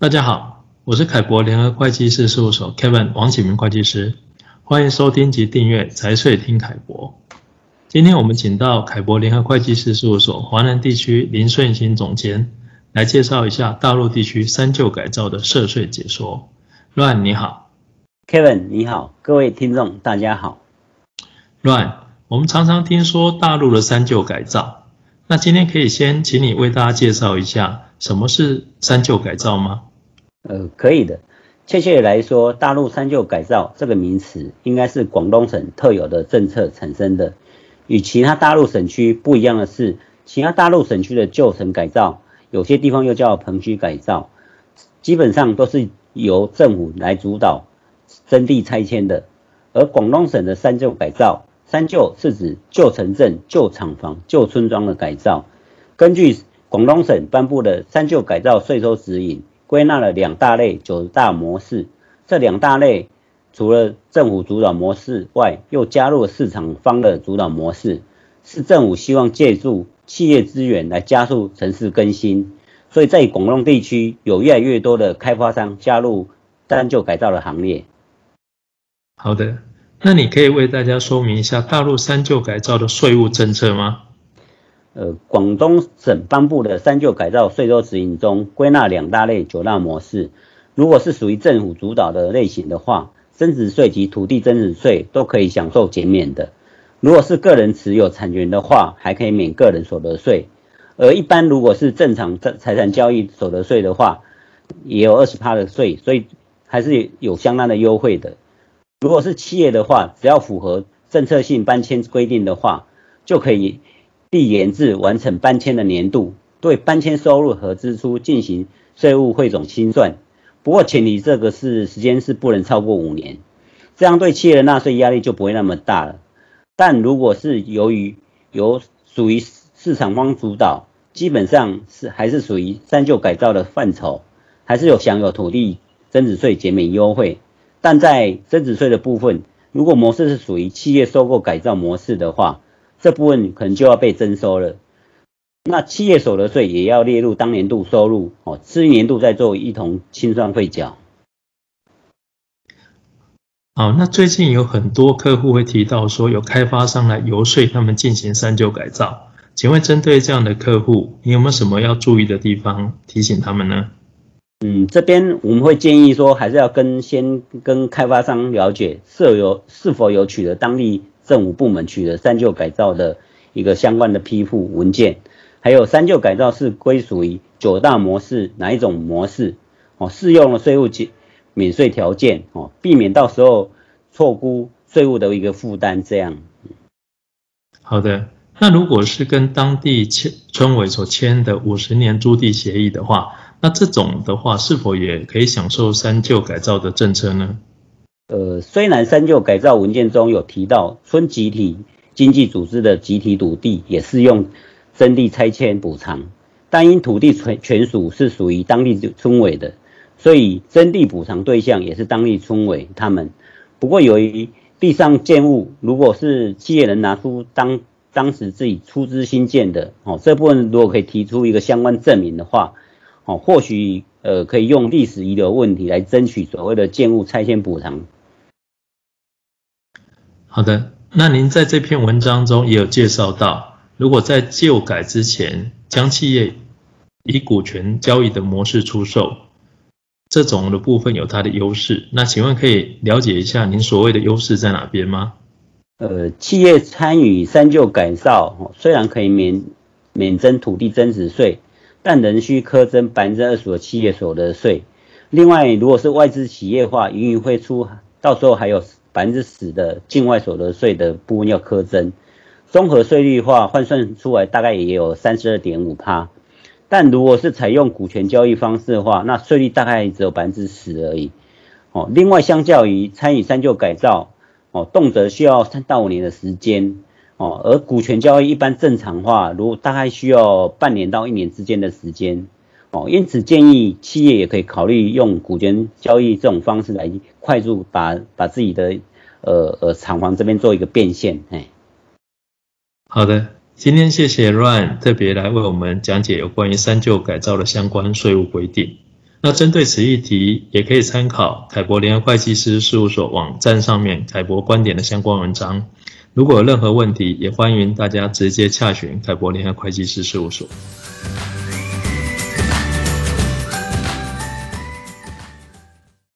大家好，我是凯博联合会计师事务所 Kevin 王启明会计师，欢迎收听及订阅财税听凯博。今天我们请到凯博联合会计师事务所华南地区林顺兴总监来介绍一下大陆地区三旧改造的涉税解说。Ryan 你好，Kevin 你好，各位听众大家好。Ryan，我们常常听说大陆的三旧改造，那今天可以先请你为大家介绍一下什么是三旧改造吗？呃，可以的。确切来说，大陆三旧改造这个名词，应该是广东省特有的政策产生的。与其他大陆省区不一样的是，其他大陆省区的旧城改造，有些地方又叫棚区改造，基本上都是由政府来主导征地拆迁的。而广东省的三旧改造，三旧是指旧城镇、旧厂房、旧村庄的改造。根据广东省颁布的三旧改造税收指引。归纳了两大类九大模式，这两大类除了政府主导模式外，又加入了市场方的主导模式，是政府希望借助企业资源来加速城市更新，所以在广东地区有越来越多的开发商加入三旧改造的行列。好的，那你可以为大家说明一下大陆三旧改造的税务政策吗？呃，广东省颁布的三旧改造税收指引中归纳两大类九大模式。如果是属于政府主导的类型的话，增值税及土地增值税都可以享受减免的。如果是个人持有产权的话，还可以免个人所得税。而一般如果是正常财产交易所得税的话，也有二十趴的税，所以还是有相当的优惠的。如果是企业的话，只要符合政策性搬迁规定的话，就可以。递延至完成搬迁的年度，对搬迁收入和支出进行税务汇总清算。不过前提这个是时间是不能超过五年，这样对企业的纳税压力就不会那么大了。但如果是由于由属于市场方主导，基本上是还是属于三旧改造的范畴，还是有享有土地增值税减免优惠。但在增值税的部分，如果模式是属于企业收购改造模式的话，这部分可能就要被征收了，那企业所得税也要列入当年度收入哦，次一年度再做一同清算汇缴。好，那最近有很多客户会提到说，有开发商来游说他们进行三旧改造，请问针对这样的客户，你有没有什么要注意的地方提醒他们呢？嗯，这边我们会建议说，还是要跟先跟开发商了解，是有是否有取得当地。政府部门取得三旧改造的一个相关的批复文件，还有三旧改造是归属于九大模式哪一种模式？哦，适用的税务免税条件哦，避免到时候错估税务的一个负担。这样。好的，那如果是跟当地签村委所签的五十年租地协议的话，那这种的话是否也可以享受三旧改造的政策呢？呃，虽然三旧改造文件中有提到村集体经济组织的集体土地也适用征地拆迁补偿，但因土地权权属是属于当地村委的，所以征地补偿对象也是当地村委他们。不过由于地上建物如果是企业人拿出当当时自己出资新建的，哦，这部分如果可以提出一个相关证明的话，哦，或许呃可以用历史遗留问题来争取所谓的建物拆迁补偿。好的，那您在这篇文章中也有介绍到，如果在旧改之前将企业以股权交易的模式出售，这种的部分有它的优势。那请问可以了解一下您所谓的优势在哪边吗？呃，企业参与三旧改造，虽然可以免免征土地增值税，但仍需课征百分之二十的企业所得税。另外，如果是外资企业的话，盈余会出，到时候还有。百分之十的境外所得税的部分要课征，综合税率的话换算出来大概也有三十二点五趴，但如果是采用股权交易方式的话，那税率大概只有百分之十而已。哦，另外相较于参与三旧改造，哦，动辄需要三到五年的时间，哦，而股权交易一般正常化，如大概需要半年到一年之间的时间。哦，因此建议企业也可以考虑用股权交易这种方式来快速把把自己的呃呃厂房这边做一个变现。哎，好的，今天谢谢 Ryan 特别来为我们讲解有关于三旧改造的相关税务规定。那针对此议题，也可以参考凯博联合会计师事务所网站上面凯博观点的相关文章。如果有任何问题，也欢迎大家直接洽询凯博联合会计师事务所。